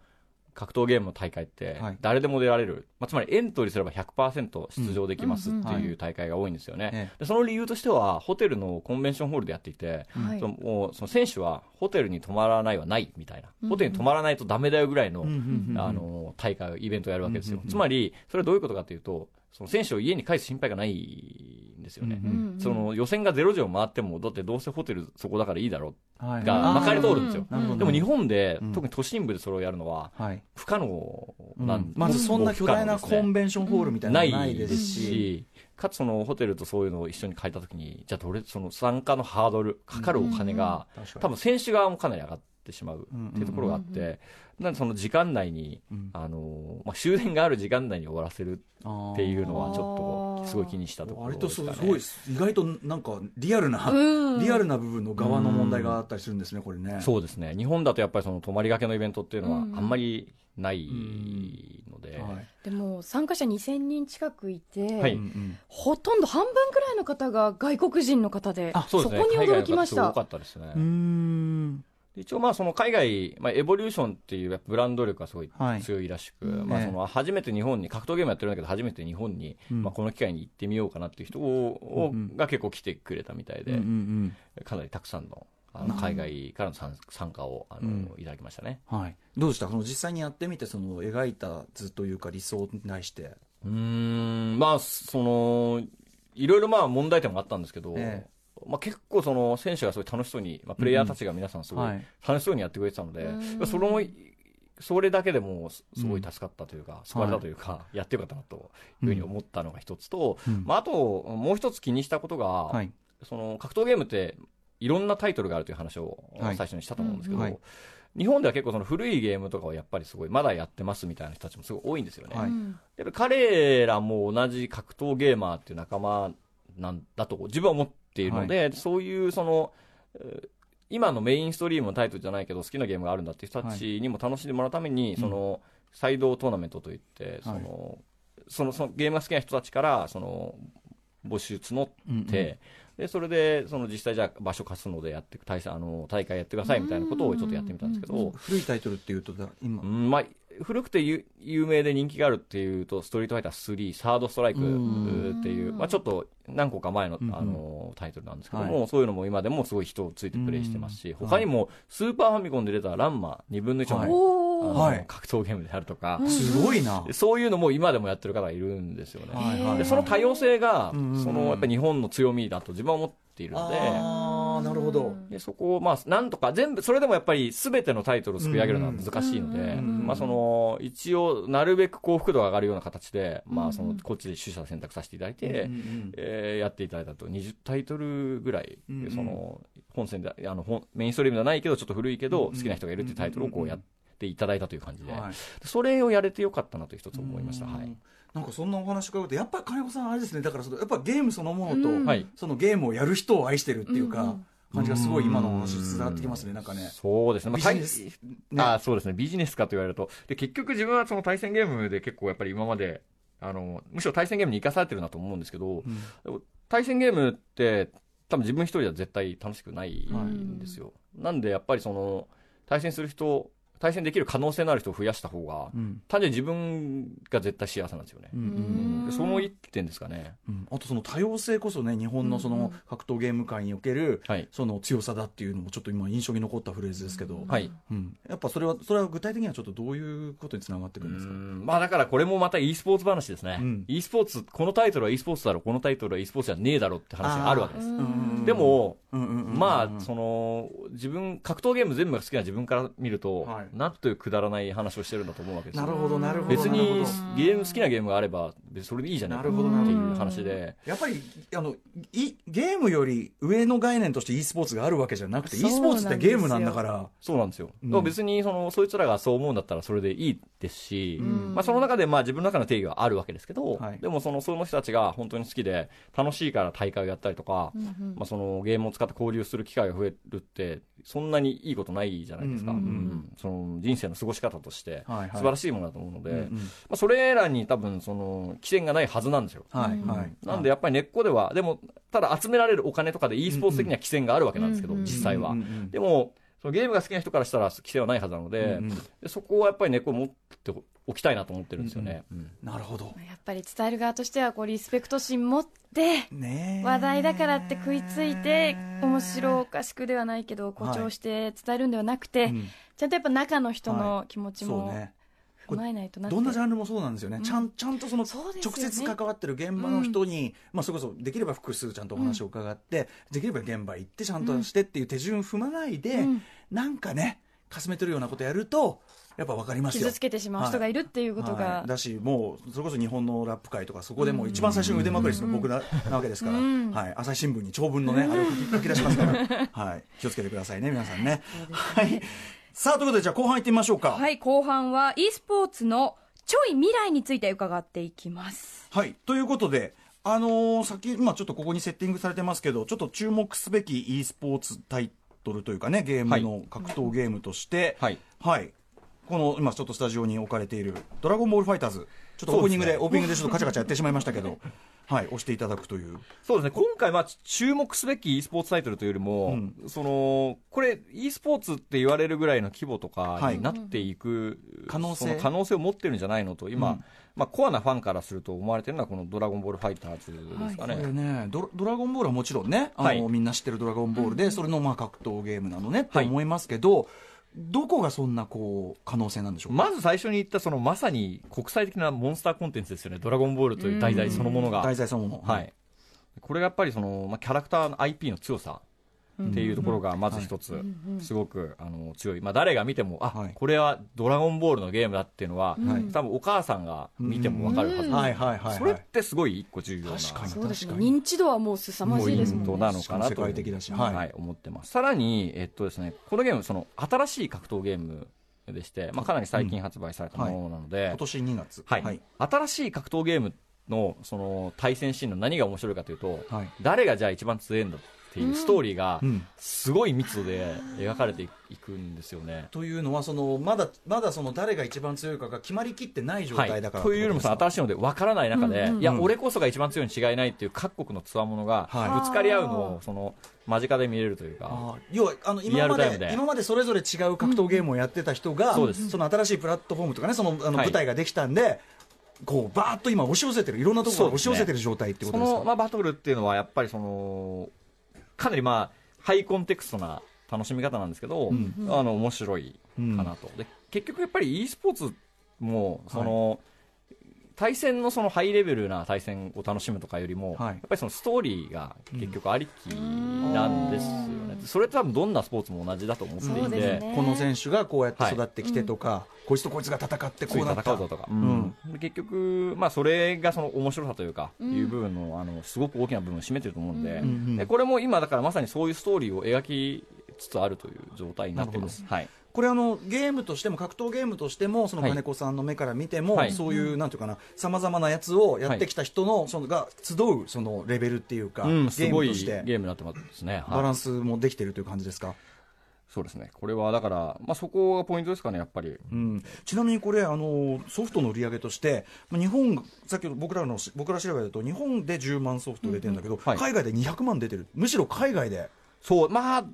格闘ゲームの大会ってはい。誰でも出られる、まあ、つまりエントリーすれば100%出場できますってうんうん。いう大会が多いんですよね、えでその理由としてはホテルのコンベンションホールでやっていて、はい。そのもうその選手はホテルに泊まらないはないみたいな、ホテルに泊まらないとダメだよぐらいの,、うんうんうんあの大会イベントをやるわけですよ、うんうんうんつまりそれはどういうことかというとその選手を家に帰す心配がないんですよね、うんうんその予選が0時を回ってもだってどうせホテルそこだからいいだろはいうがまかり通るんですよ、なるほどでも日本で、うん特に都心部でそれをやるのははい。不可能なん、うん。まずそんな巨大なコンベンションホールみたいなないのないですし、し、かつそのホテルとそういうのを一緒に借りたときに、じゃあどれ、その参加のハードル、かかるお金が、確かに多分選手側もかなり上がってしまうっていうところがあって、なんでその時間内に、うん。あの、まあ、終電がある時間内に終わらせるっていうのはちょっとすごい気にしたところ割とです。ごい意外となんかリアルな、うん。リアルな部分の側の問題があったりするんですねこれね。そうですね。日本だとやっぱりその泊まりがけのイベントっていうのはあうん。んまりないので、はい。でも参加者2000人近くいて、はい。ほとんど半分くらいの方が外国人の方であ、そうですね。こに驚きました。海外の方すごかったですね。うーん一応まあその海外、まあ、エボリューションっていうブランド力がすごいはい。強いらしく、うん。まあ、その初めて日本に格闘ゲームやってるんだけど初めて日本に、うん。まあ、この機会に行ってみようかなっていう人を、うん。うんが結構来てくれたみたいで、うんうんかなりたくさんのあの海外からの参参加をあの、うん。いただきましたね。はい、どうでした？その実際にやってみてその描いた図というか理想に対して、うーん、まあ、その、いろいろまあ問題点もあったんですけど、えまあ、結構その選手がすごい楽しそうに、まあ、プレイヤーたちが皆さんすごいはい。楽しそうにやってくれてたので、うん。その、それだけでもすすごい助かったというか、救われたというか、やってよかったなというふうに思ったのが一つと、うん。まあ、あと、もう一つ気にしたことが、はい。その格闘ゲームっていろんなタイトルがあるという話をはい。最初にしたと思うんですけど、うん。はい。日本では結構その古いゲームとかをやっぱりすごいまだやってますみたいな人たちもすごい多いんですよね。はい。うん。やっぱ彼らも同じ格闘ゲーマーっていう仲間なんだと自分は思っているので、そういうその、えー今のメインストリームのタイトルじゃないけど好きなゲームがあるんだっていう人たちにも楽しんでもらうために、その、サイドトーナメントといって、その、その、そのゲームが好きな人たちから、その、募集募って、で、それで、その実際じゃあ場所貸すのでやって、大あの、大会やってくださいみたいなことをちょっとやってみたんですけど、古いタイトルっていうとだ今、うんまあ、古くて有有名で人気があるっていうと、ストリートファイター3、サードストライクうんっていう、まあ、ちょっと何個か前の,、うんあのタイトルなんですけどはも、そういうのも今でもすごい人をついてプレイしてますし、他にもスーパーファミコンで出たランマ2分の1の,、はい。格闘ゲームであるとか、すごいな、そういうのも今でもやってる方がいるんですよね。はいはいでその多様性が、うんうんうん。そのやっぱり日本の強みだと自分は思っているので、ああなるほど、でそこを、まあ、なんとか全部、それでもやっぱり全てのタイトルをすくい上げるのは難しいので、うんまあ、その、一応、なるべく幸福度が上がるような形で、まあ、その、こっちで取捨選択させていただいて、うんうんえーやっていただいたと、20タイトルぐらい、うんうん。その、本線で、あの、本メインストリームではないけど、ちょっと古いけど、うん好きな人がいるっていうタイトルをこうやっていただいたという感じで、はいそれをやれてよかったなと一つ思いました。はい。なんかそんなお話伺うとやっぱ金子さんあれですねだからそのやっぱゲームそのものと、うんはいそのゲームをやる人を愛してるっていうか、うんうん感じがすごい今のお話伝わってきますねなんかねそうですね。まあ、ビジネあそうですね。ビジネスかと言われると。で、結局自分はその対戦ゲームで結構やっぱり今まで、あの、むしろ対戦ゲームに生かされてるなと思うんですけど、でも対戦ゲームって多分自分一人では絶対楽しくないんですよ。なんでやっぱりその、対戦する人、対戦できる可能性のある人を増やした方が、うん。単純に自分が絶対幸せなんですよね。うん。その一点ですかね。うん。あとその多様性こそね日本のその格闘ゲーム界におけるはい。その強さだっていうのもちょっと今印象に残ったフレーズですけど、はい。うん。やっぱそれはそれは具体的にはちょっとどういうことにつながってくるんですか、うん。まあだからこれもまた e スポーツ話ですね。うん。e スポーツ、このタイトルは e スポーツだろう、このタイトルは e スポーツじゃねえだろうって話があるわけです。うんでも、うんうんうんうん。まあ、その、自分、格闘ゲーム全部が好きな自分から見ると、はいなんというくだらない話をしてるんだと思うわけですよ。なるほどなるほど別になるほど。ゲーム好きなゲームがあれば、別にそれでいいじゃない。かってなるほどなるほいう話で、やっぱりあのいゲームより上の概念として e スポーツがあるわけじゃなくて e スポーツってゲームなんだから。そうなんですよ。うん別に、その、そいつらがそう思うんだったらそれでいいですし、ん。まあその中でまあ自分の中の定義はあるわけですけど、はい。でもその、その人たちが本当に好きで、楽しいから大会をやったりとか、まあそのゲームを使って交流する機会が増えるって、そんなにいいことないじゃないですか。うんうんうん。うん。その人生の過ごし方として、はいはい。素晴らしいものだと思うので、うんうん。まあそれらに多分その、規制がないはずなんですよ。はいはい。なんでやっぱり根っこでは、でも、ただ集められるお金とかで e スポーツ的には規制があるわけなんですけど、うんうん。実際は。うんうんうん。でも、そのゲームが好きな人からしたら規制はないはずなので、うんうん。でそこはやっぱり根っこを持っておきたいなと思ってるんですよね。うんなるほど。やっぱり伝える側としてはこうリスペクト心持って話題だからって食いついて面白おかしくではないけど誇張して伝えるんではなくて、うん。ちゃんとやっぱ中の人の気持ちもそうねどんなジャンルもそうなんですよね、うん。ちゃんちゃんとその直ね。接関わってる現場の人に、まあ、それこそできれば複数ちゃんとお話を伺って、できれば現場行ってちゃんとしてっていう手順踏まないで、うん。なんかねかすめてるようなことやるとやっぱ分かりますよ。傷つけてしまう人がい。るっていうことが、はい。だしもうそれこそ日本のラップ界とかそこでもう一番最初に腕まくりするの僕な,、なわけですから、うん。はい、朝日新聞に長文のね、あれを書き出しますから、はい、気をつけてくださいね皆さんね。はいさあということでじゃあ後半行ってみましょうか。はい、後半は e スポーツのちょい未来について伺っていきます。はい。ということで、あのー、先、今ちょっとここにセッティングされてますけど、ちょっと注目すべき e スポーツタイトルというかね、ゲームの格闘ゲームとして、はい。はい。この、今ちょっとスタジオに置かれている、ドラゴンボールファイターズ。ちょっとオープニングで、ね。オープニングでちょっとカチャカチャやってしまいましたけど、[LAUGHS] はい、押していただくという。そうですね、今回、まあ、注目すべき e スポーツタイトルというよりも、うん。その、これ、e スポーツって言われるぐらいの規模とかはい。になっていく、可能性？可能性を持ってるんじゃないのと、今、うん。まあ、コアなファンからすると思われてるのは、このドラゴンボールファイターズですかこね。れねドラ、ドラゴンボールはもちろんね、あのはい。みんな知ってるドラゴンボールで、それのまあ格闘ゲームなのねって思いますけど、どこがそんなこう可能性なんでしょうか？まず最初に言った、そのまさに国際的なモンスターコンテンツですよね、ドラゴンボールという題材そのものが。題材そのもの。はい。これがやっぱりその、まあ、キャラクターの IP の強さっていうところがまず一つ、すごくあの強い、まあ、誰が見ても、あ、はい。これはドラゴンボールのゲームだっていうのは、はい。多分お母さんが見てもわかるはずです、はいはいはいはいそれってすごい一個重要な。確かにそうですね。確かに。認知度はもう凄まポイじいですもんね。ントなのかなと界的だしは、はいい思ってます。さらに、えっとですね、このゲームその新しい格闘ゲームでして、まあ、かなり最近発売されたものなので、今年2月。はい。新しい格闘ゲームのその対戦シーンの何が面白いかというと、はい。誰がじゃあ一番強いんだっていうストーリーがうん。すごい密度で描かれていくんですよね。というのはそのまだまだその誰が一番強いかが決まりきってない状態だから、というよりもその新しいので分からない中で、うんうんいや、うん俺こそが一番強いに違いないっていう各国のつわものがはい。ぶつかり合うのをその間近で見れるというか、要はあのリ今までで。今までそれぞれ違う格闘ゲームをやってた人が、そうです。の新しいプラットフォームとかねそのあのはい。舞台ができたんで、こうバーッと今押し寄せてるいろんなところが押し寄せてる状態ってこそとですか？の、まあ、バトルっていうのはやっぱりそのかなりまあハイコンテクストな楽しみ方なんですけど、うん。あの面白いかなと、で結局やっぱり e スポーツもその、対戦のそのハイレベルな対戦を楽しむとかよりも、はい。やっぱりそのストーリーが結局ありきなんですよね、それと多分どんなスポーツも同じだと思っていて、ね。この選手がこうやってはい育ってきてとか、こいつとこいつが戦ってこうなった戦うぞとか、ん。で結局、まあ、それがその面白さというか、いう部分のあのすごく大きな部分を占めてると思うんで,、んうんでこれも今だからまさにそういうストーリーを描きつつあるという状態になっています。はいこれあのゲームとしても格闘ゲームとしてもそのはい。金子さんの目から見ても、はい。そういうなんていうかなさまざまなやつをやってきた人のそのが集うそのレベルっていうか、うん、ゲすごいームとして。ゲームになってますね。はい。バランスもできてるという感じですか、そうですね。これはだから、まあ、そこがポイントですかね、やっぱり。うん、ちなみにこれあのソフトの売り上げとしてまあ日本さっきの僕らの僕ら調べだと日本で10万ソフト出てるんだけど、はい。海外で200万出てる。むしろ海外で。そう、まあ、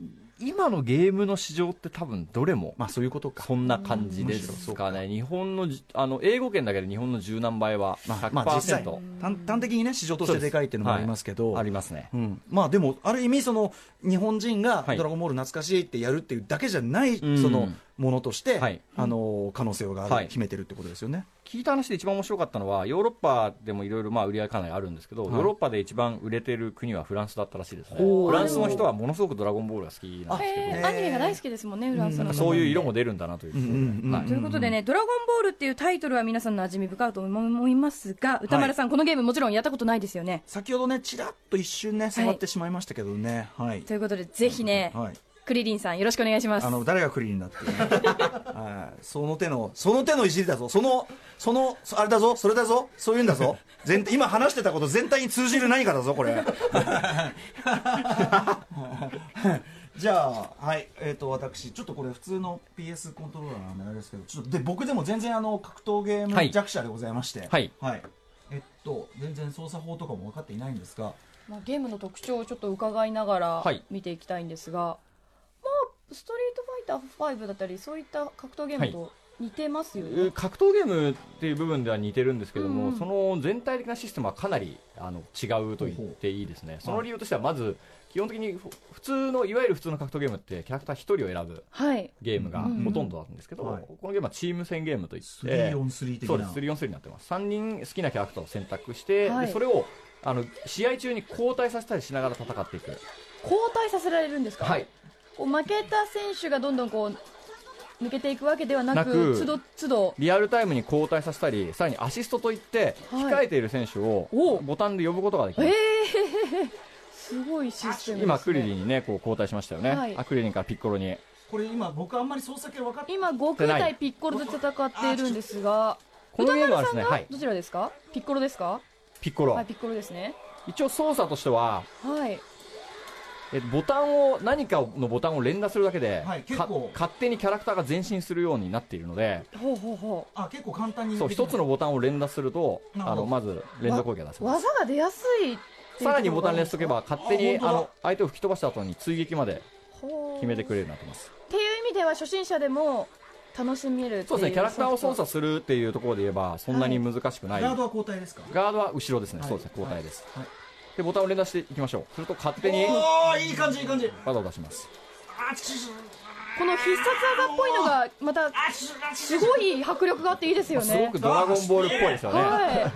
今のゲームの市場って多分どれもまあそういうことか。そんな感じですかね。日本のじ、あの、英語圏だけで日本の十何倍はまあ、100%、まあ実際端端的にね市場としてでかいっていうのもありますけど、ありますね。うん、まあでもある意味その日本人が「はい。ドラゴンボール懐かしい」ってやるっていうだけじゃない、うん。そのものとして、はい。あの可能性がある、はい。秘めてるってことですよね。聞いた話で一番面白かったのは、ヨーロッパでもいろいろまあ売り上げかなりあるんですけど、はい。ヨーロッパで一番売れてる国はフランスだったらしいですね。フランスの人はものすごくドラゴンボールが好きなんですけど、アニメが大好きですもんねフランスの。うん。方そういう色も出るんだなというこということでね、ドラゴンボールっていうタイトルは皆さんの馴染み深いと思いますが、歌丸さん、このゲームもちろんやったことないですよね。先ほどねちらっと一瞬ね触ってしまいましたけどね。はい、ということで、ぜひね、はいクリリンさんよろしくお願いします。あ。の誰がクリーンだっていうねはい。その手のその手のいじりだぞ。そのそのそあれだぞ。それだぞ。そういうんだぞ。全今話してたこと全体に通じる何かだぞこれ。[LAUGHS] じゃあはい。えっ、と私ちょっとこれ普通の PS コントローラーなんであれですけどちょっとで僕でも全然あの格闘ゲームはい。弱者でございまして。はい。えっと全然操作法とかも分かっていないんですが。まあ、ゲームの特徴をちょっと伺いながらはい。見ていきたいんですが、まあストリートファイター5だったりそういった格闘ゲームと似てますよね、えー格闘ゲームっていう部分では似てるんですけども、うん。うんその全体的なシステムはかなりあの違うと言っていいですね、その理由としてはまず基本的にふ普通のいわゆる普通の格闘ゲームってキャラクター1人を選ぶはい。ゲームがうんほとんどなんですけど、はいこのゲームはチーム戦ゲームといって 3on3 的な。そうです 3on3 になってます。3人好きなキャラクターを選択して、はい。でそれをあの試合中に交代させたりしながら戦っていく。交代させられるんですか、はいこう負けた選手がどんどんこう抜けていくわけではなくなく都度都度リアルタイムに交代させたりさらにアシストといってはい。控えている選手をお。ボタンで呼ぶことができますええすごいシステムです、ね、今クリリンにねこう交代しましたよね、はい。あクリリンからピッコロに。これ今僕あんまり操作系分かって今悟空対ピッコロで戦っているんですがこのゲームはですねどちらですか、ピッコロですか？ピッコロ、はいピッコロですね。一応操作としてははいえボタンを何かのボタンを連打するだけで、はい結か構。勝手にキャラクターが前進するようになっているので。ほうほうほあ結構簡単にそう一つのボタンを連打するとあのまず連続攻撃が出せうます。技が出やすいっていうさらにボタン連打しととけば勝手にあの相手を吹き飛ばした後に追撃まで決めてくれるようになってます。っていう意味では初心者でも楽しめるっていう。そうですね。キャラクターを操作するっていうところで言えばそんなに難しくない、ガードは交代ですか？ガードは後ろですね、はい。そうですね。交代です、はいでボタンを連打していきましょう。すると勝手におおいい感じいい感じ。技を出します。この必殺技っぽいのがまたすごい迫力があっていいですよね。すごくドラゴンボールっぽいですよね、は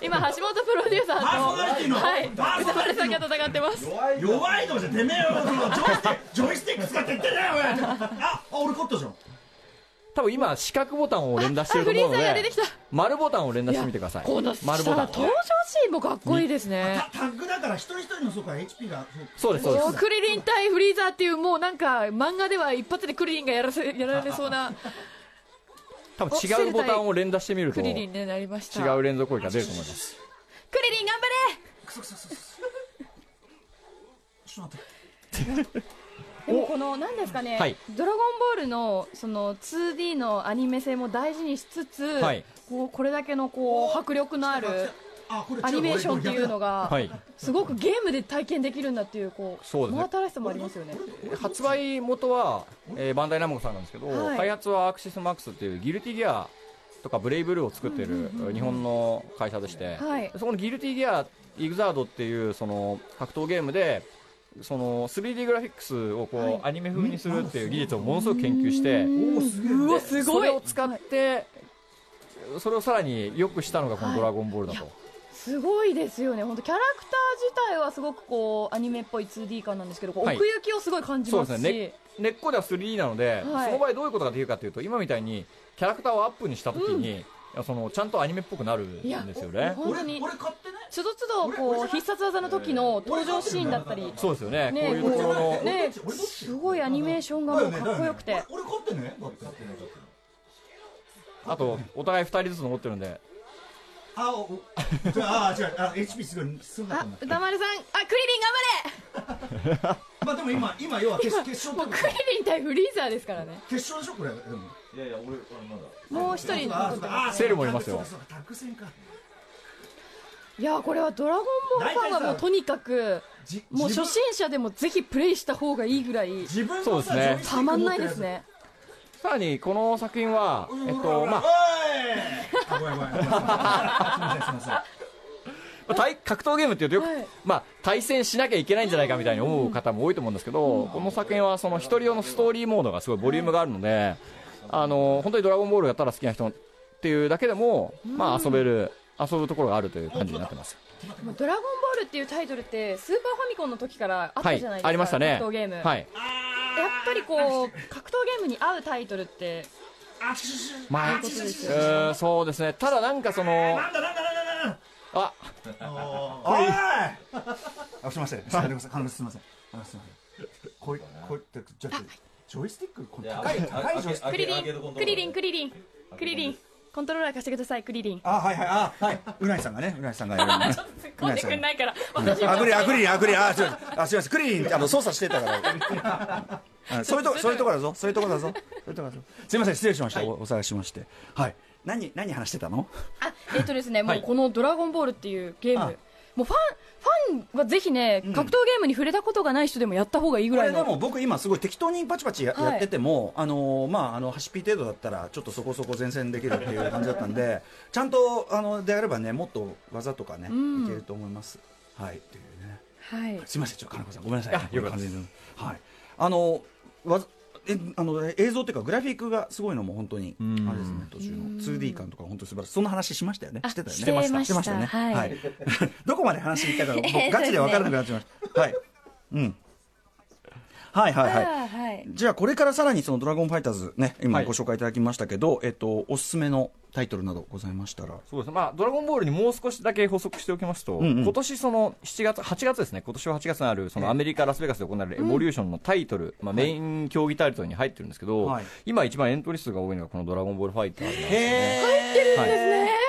い。今橋本プロデューサーとパーソナリティのはい。歌丸さんが戦ってます。弱いのじゃてめえよそのジョイスティック使って言ってんだよおい。ああ俺勝ったじゃん多分今四角ボタンを連打してると思うので丸ボタンを連打してみてください。この丸ボタン。登場シーンもかっこいいですね。タタッグだから一人一人のそうか HP がそうですそうです。おクリリン対フリーザーっていうもうなんか漫画では一発でクリリンがやらせやられそうな多分違うボタンを連打してみるとクリ違リンになりました。う連続攻撃が出ると思います。クリリン頑張れ。ちょっと待ってでもこの何ですかね、はい。ドラゴンボールのその 2D のアニメ性も大事にしつつ、はい。こうこれだけのこう迫力のあるアニメーションっていうのが、はい。すごくゲームで体験できるんだっていうこうそうですね。真新しさもありますよね。発売元は、えーバンダイナムコさんなんですけど、はい。開発はアクシスマックスっていうギルティギアとかブレイブルーを作ってる日本の会社でして、はい。そこのギルティギアイグザードっていうその格闘ゲームでその 3D グラフィックスをこう、アニメ風にするっていう技術をものすごく研究して、それを使って、それをさらに良くしたのがこの「ドラゴンボール」だと、すごいですよね。本当キャラクター自体はすごくこうアニメっぽい 2D 感なんですけど奥行きをすごい感じますし、ですね。根っこでは 3D なので、はい。その場合どういうことができるかというと今みたいにキャラクターをアップにした時に、いやそのちゃんとアニメっぽくなるんいやですよね。本当に。俺俺買ってねつどつどこう必殺技の時の登場シーンだったり。そうですよね。ね。こういうところの、ね。すごいアニメーションがもうかっこよくて。俺俺買ってねだって。あとお互い2人ずつ残ってるんで。あおおじゃああ違う。あ HP すごいすごかっあたんだ。歌丸さん。あクリリン頑張れ！[LAUGHS] まあでも今今要は決決勝もうクリリン対フリーザーですからね。決勝でしょこれ。でももう一人残ってますあセールもいますよ。いやこれはドラゴンボールファンはもうとにかくじもう初心者でもぜひプレイした方がいいぐらい自分そうですね。たまんないですね。さらにこの作品は、えっとまあ、[LAUGHS] 対格闘ゲームっていうとよく、はい。まあ、対戦しなきゃいけないんじゃないかみたいに思う方も多いと思うんですけど、この作品はその一人用のストーリーモードがすごいボリュームがあるので、あの本当にドラゴンボールやったら好きな人っていうだけでも、まあ、遊べる遊ぶところがあるという感じになってます。もうドラゴンボールっていうタイトルってスーパーファミコンの時からあっはいたじゃないですか、ありましたね。格闘ゲーム、はい。やっぱりこう格闘ゲームに合うタイトルってまあいうそうですね。ただなんかそのあおい。あすみません。すみません。すみません。あすみません。こういこういってじゃあジョイスティックこれ高い高いジョイスティック。クリリンクリリンクリリン。クリリン。コントローラー貸してくださいクリリン。あはいはいあはい。うなぎさんがねうなぎさんがやるね突 [LAUGHS] っ込んでくんないから。私あクリリンあクリリンあクリリン。あすみません。あすみません。クリリンあの操作してたから。あ [LAUGHS] そういうとこそういうところだぞ。そういうところだぞ。そういうところだぞ。すみません。失礼しました。おお探ししまして。はい。何何話してたの？あえっとですね、もはい。うこの「ドラゴンボール」っていうゲーム。あ。もうファンファンはぜひね、格闘ゲームに触れたことがない人でもやった方がいいぐらいの。も僕今すごい適当にパチパチや,、はい。っててもあのーまああの端ピー程度だったらちょっとそこそこ前線できるっていう感じだったんで [LAUGHS] ちゃんとあのであればねもっと技とかね、ん。いけると思います。はいっていうね。はい。すみませんちょっと金子さんごめんなさい。あよかったですはい。あのわえあの映像っていうかグラフィックがすごいのも本当にあん。れですね途中の。2D 感とか本当に素晴らしい。そんな話しましたよね。あしてたよね。してました。してました。よね。はい。[LAUGHS] どこまで話したか僕 [LAUGHS] ガチで分からなくなっちゃいました。はい。うんはいはいはい。じゃあこれからさらにそのドラゴンファイターズね今はい。ご紹介いただきましたけど、えっとおすすめのタイトルなどございましたら。そうです。ね、まあ、ドラゴンボールにもう少しだけ補足しておきますと、んうん。今年その7月、8月ですね、今年は8月にあるそのアメリカ・ラスベガスで行われるエボリューションのタイトル、まあ、メイン競技タイトルに入ってるんですけど、はい。今一番エントリー数が多いのがこのドラゴンボールファイターズなんですよね。へえはい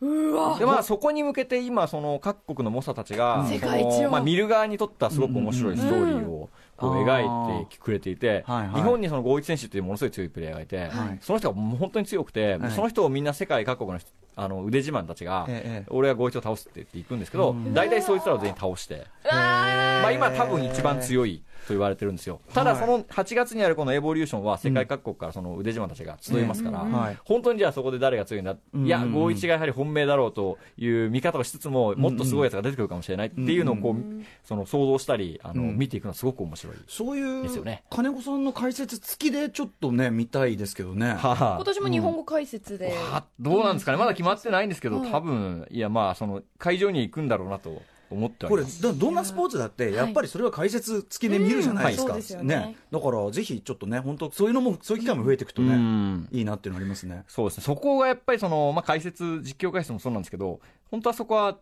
でまあそこに向けて今その各国の猛者たちが世界一を。そのまあ見る側にとってはすごく面白いストーリーをこううん描いてくれていて、はいはい。日本にその郷一選手っていうものすごい強いプレイヤーがいて、はい。その人がもう本当に強くて、はいその人をみんな世界各国の人あの腕自慢たちが、ええ俺は郷一を倒すって言っていくんですけど、大体そいつらを全員倒して、まあ、今多分一番強いと言われてるんですよ。ただその8月にあるこのエボリューションは世界各国からその腕自慢たちが集いますから、本当にじゃあそこで誰が強いんだ、ん。いや、郷一がやはり本命だろうという見方をしつつも、もっとすごいやつが出てくるかもしれないっていうのをこう、その想像したり、あの、うん。見ていくのはすごく面白い。そういうですよね金子さんの解説付きでちょっとね見たいですけどね。はあ今年も日本語解説で、はどうなんですかね、まだ決まってないんですけど、はい。多分いや、まあ、その会場に行くんだろうなと思ってはいこれます。だどんなスポーツだってやっぱりそれは解説付きで見るじゃないですか、うんはい。そうですよね。だからぜひちょっとね本当そういうのもそういう機会も増えていくとうね、ん。いいなっていうのありますね。そうですね、そこがやっぱりその、まあ、解説、実況解説もそうなんですけど、本当はそこは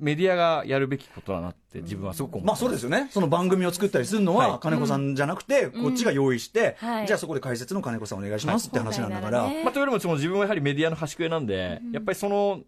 メディアがやるべきことだなって、自分はすごく思ってまあそうですよね。その番組を作ったりするのは、はい。金子さんじゃなくて、こっちが用意して、はい。じゃあそこで解説の金子さんお願いしますって話なんだから、まあ、というよりもその自分はやはりメディアの端くれなんで、やっぱりその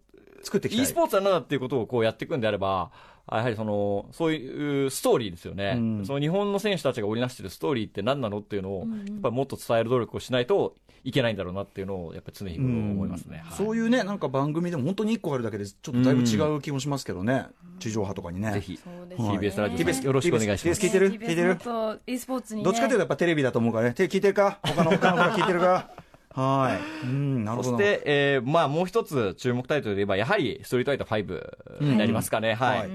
作っていきたい。e スポーツは何だっていうことをこうやっていくんであれば、あやはりそのそういうストーリーですよね、うん。その日本の選手たちが織りなしているストーリーって何なのっていうのを、やっぱりもっと伝える努力をしないといけないんだろうなっていうのを、やっぱり常日頃思いますね。はい。そういうねなんか番組でも本当に1個あるだけでちょっとだいぶ違う気もしますけどね、地上波とかにね。ぜひ、ね TBS ラジオ TBS よろしくお願いします。TBS 聞いてる？聞いてる？TBS と e スポーツに、ね、どっちかというとやっぱテレビだと思うからね。テ聞いてるか？他の他の方聞いてるか？はい。うんなるほど。そして、えーまあ、もう一つ注目タイトルで言えば、やはりストリートファイター5になりますかね、はい。はい。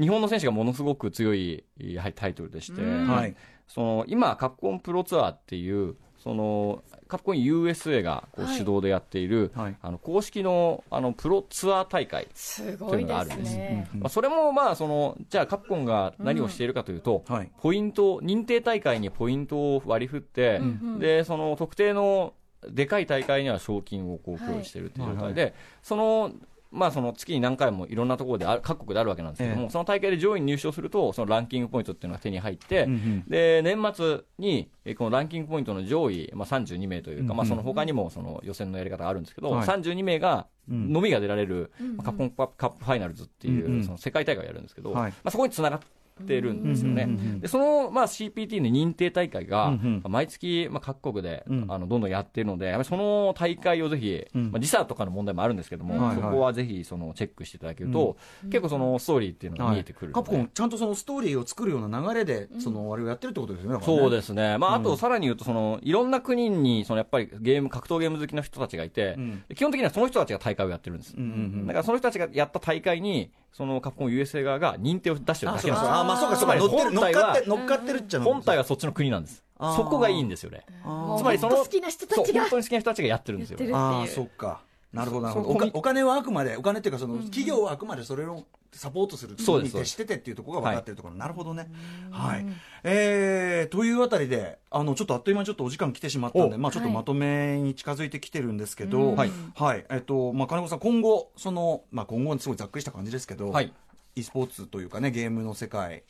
日本の選手がものすごく強いやはりタイトルでして、はい。その今、カプコンプロツアーっていう、そのカプコン USA がこうはい主導でやっている、はい。あの公式のあのプロツアー大会、すごいですね。まあ、それもまあその、じゃあ、カプコンが何をしているかというと、はい。ポイント、認定大会にポイントを割り振って、でその特定のでかい大会には賞金をこう付与しているという状態で、そのまあ、その月に何回もいろんなところである各国であるわけなんですけども、ええ。その大会で上位に入賞すると、そのランキングポイントっていうのが手に入って、うんうんで年末にえこのランキングポイントの上位、まあ、32名というか、まあ、その他にもその予選のやり方があるんですけど、はい。32名がうん。のみが出られる、まあカップカップファイナルズっていう、その世界大会をやるんですけど、はい。まあ、そこにつながってるんですよね。でその、まあ、CPT の認定大会が、毎月、まあ、各国で、うん。あのどんどんやってるので、やっぱりその大会をぜひ、うん。まあ、時差とかの問題もあるんですけども、そこはぜひそのチェックしていただけると、結構そのストーリーっていうのが見えてくるカプコンちゃんとそのストーリーを作るような流れで、そのあれをやってるってことですよねそうですね、まあ、あうん。とさらに言うとその、いろんな国にそのやっぱりゲーム格闘ゲーム好きな人たちがいて、うん。基本的にはその人たちが大会をやってるんです、だからその人たちがやった大会に、そのカプコン USA 側が認定を出してるあだけなんですよ。あまあそうかそうかつまり乗ってる乗っ本体はかって乗っかってるっちゃ本体はそっちの国なんです。そこがいいんですよね。つまりその本当好きな人たちが本当に好きな人たちがやってるんですよ。ああそっかなるほどなるほど。お金はあくまでお金っていうかその企業はあくまでそれをサポートするそうに徹しててっていうところが分かってるところ、なるほどね。はい。えー、というあたりであのちょっとあっという間にちょっとお時間来てしまったんでおまあちょっとまとめに近づいてきてるんですけど、うん。はい、はい。えっとまあ金子さん今後そのまあ今後はすごいざっくりした感じですけど、はい。e スポーツというかねゲームの世界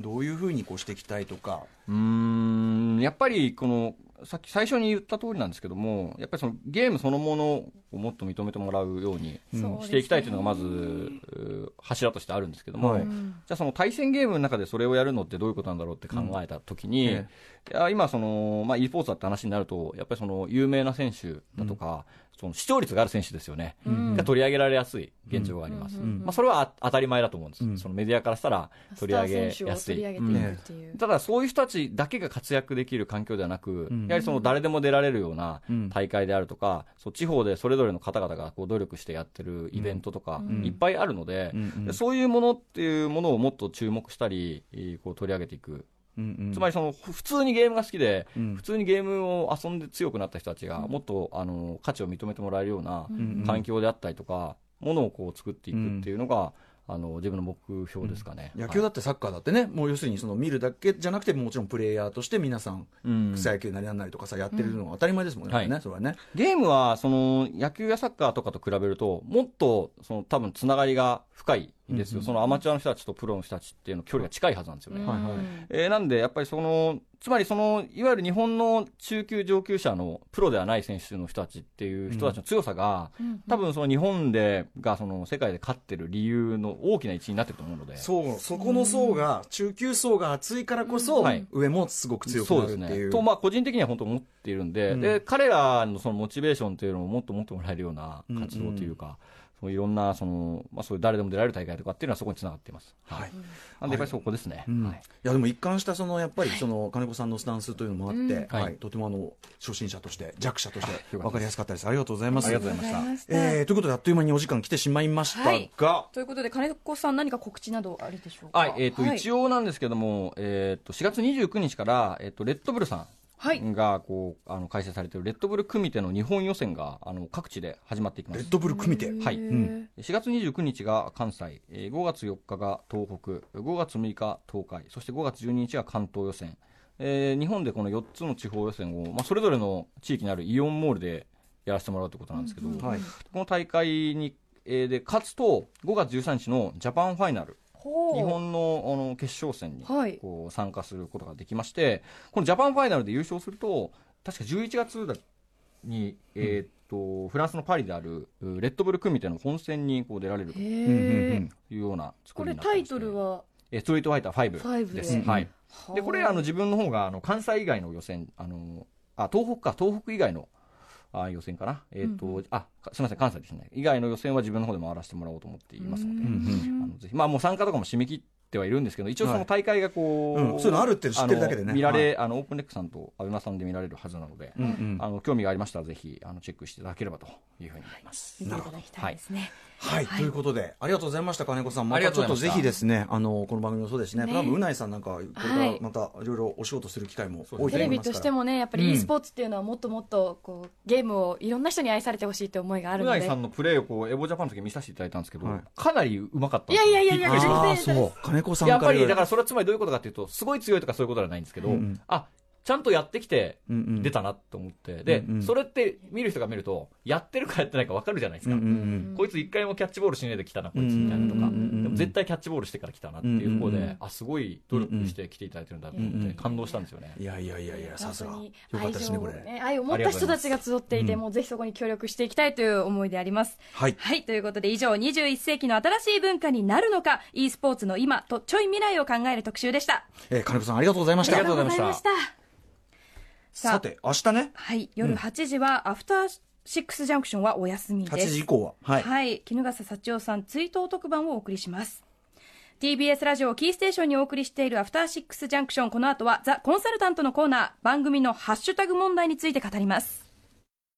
どういうふうにこうしていきたいとか。うーん、やっぱりこの、さっき最初に言った通りなんですけども、やっぱりそのゲームそのものをもっと認めてもらうようにしていきたいというのがまず、う柱としてあるんですけども、はい。じゃあその対戦ゲームの中でそれをやるのってどういうことなんだろうって考えたときに、えいや今その、まあ、e スポーツだって話になると、やっぱりその有名な選手だとか、その視聴率がある選手ですよね、が取り上げられやすい現状があります。まあ、それはあ当たり前だと思うんです、うん。そのメディアからしたら取り上げやすい。取り上げていくっていう、ただ、そういう人たちだけが活躍できる環境ではなく、ん。やはりその誰でも出られるようなうん。大会であるとか、そう地方でそれぞれの方々がこう努力してやってるイベントとか、いっぱいあるので、うんうん。でそういうものっていうものをもっと注目したり、えーこう取り上げていく。うんうん。つまりそのふ普通にゲームが好きで、うん。普通にゲームを遊んで強くなった人たちが、もっとあの価値を認めてもらえるような環境であったりとか、ものをこう作っていくっていうのが、あの自分の目標ですかね。野球だってサッカーだってね、もう要するにその見るだけじゃなくて、もちろんプレイヤーとして皆さん、うん。草野球なりなんなりとかさ、やってるのが当たり前ですもんね、はい。ねそれはね。ゲームはその野球やサッカーとかと比べると、もっとその多分つながりが深いんですよ、そのアマチュアの人たちとプロの人たちっていうの距離が近いはずなんですよね。はいはい。えーなんで、やっぱりその、つまりその、いわゆる日本の中級上級者のプロではない選手の人たちっていう人たちの強さが、多分その日本で、がその世界で勝ってる理由の大きな一因になってると思うので。そう。そこの層が中級層が厚いからこそ、はい。上もすごく強くそうですなるっていう。ね。と、まあ、個人的には本当思っているんで、うん。で、彼らのそのモチベーションというのをもっともっともらえるような活動というか、そういろんな、その、まあ、そういう誰でも出られる大会とかっていうのはそこにつながっています。はい。なんで、やっぱりそこですね。うん、はい。い、やでも一貫したそのやっぱりその金子さんのスタンスというのもあって、はいはい。とてもあの初心者として弱者として分かりやすかったです。ありがとうございます。ありがとうございました。えーということであっという間にお時間来てしまいましたが、はい。ということで金子さん何か告知などあるでしょうか？はい、えっ、と、一応なんですけども、えっ、と、4月29日から、えっ、と、レッドブルさはいんが、こう、あの、開催されているレッドブル組手の日本予選が、あの、各地で始まっていきます。レッ。ドブル組手。はい。ん。4月29日が関西、えー5月4日が東北、5月6日東海、そして5月12日が関東予選。えー日本でこの4つの地方予選を、まあ、それぞれの地域にあるイオンモールでやらせてもらうということなんですけど、はい。この大会に、えーで勝つと、5月13日のジャパンファイナル、日本のあの決勝戦にはい。こう参加することができまして、このジャパンファイナルで優勝すると、確か11月だに、えーっとフランスのパリであるうレッドブル組手の本戦にこう出られると。へいえうような作これりになってます、タイトルは？えーストリートファイター5 5で。です。はい。はあ。で、これ、あの、自分の方が、あの、関西以外の予選、あの、あ、東北か、東北以外の、あ予選かな？えっ、と、あ、かすみません、関西ですね。以外の予選は自分の方で回らせてもらおうと思っていますので、うんあのぜひ、まあもう参加とかも締め切ってはいるんですけど、一応その大会がこう、うんそういうのあるって知ってるだけでね。あの見られ、はい。あの、オープンレックさんとアベマさんで見られるはずなので、うんうん。あの、興味がありましたらぜひ、あの、チェックしていただければというふうに思います。見ていただきたいですね。はい、ということで、ありがとうございました、金子さん。また。ちょっとぜひですね、あの、この番組もそうですね、ね。多分うないさんなんか、これかはい。らまたいろいろお仕事する機会も多いとそう思いますから。テレビとしてもねやっぱうん。り e スポーツっていうのはもっともっとこうゲームをいろんな人に愛されてほしいって思いがあるうので。ないさんのプレーをこう、エボジャパンの時見させていただいたんですけど、はい。かなりうまかったんいですよ。やいやいやいやびっくりしました。ああ、そう。金子さんやっぱり、だらからそれはつまりどういうことかというと、すごい強いとかそういうことではないんですけど、うんうん。あ、ちゃんとやってきて出たなと思って、で、うんうんそれって見る人が見ると、やってるかやってないか分かるじゃないですか。うんうんこいつ一回もキャッチボールしねえで来たな、こいつみたいなとか、でも絶対キャッチボールしてから来たなっていう方で、うんうんうんあ、すごい努力して来ていただいてるんだと思って、感動したんですよね。いやいやいやいや、さすが。本よ当にかったですね、これ。ね愛を持った人たちが集っていて、うんもうぜひそこに協力していきたいという思いであります。はい。はい。ということで以上、21世紀の新しい文化になるのか、e スポーツの今とちょい未来を考える特集でした。えー金子さんありがとうございました。ありがとうございましたさて、明日ね、はい。夜8時は、アフターシックスジャンクションはお休みです。8時以降は。はい。はい。衣笠幸男さん追悼特番をお送りします。TBS ラジオキーステーションにお送りしているアフターシックスジャンクション。この後はザ・コンサルタントのコーナー、番組のハッシュタグ問題について語ります。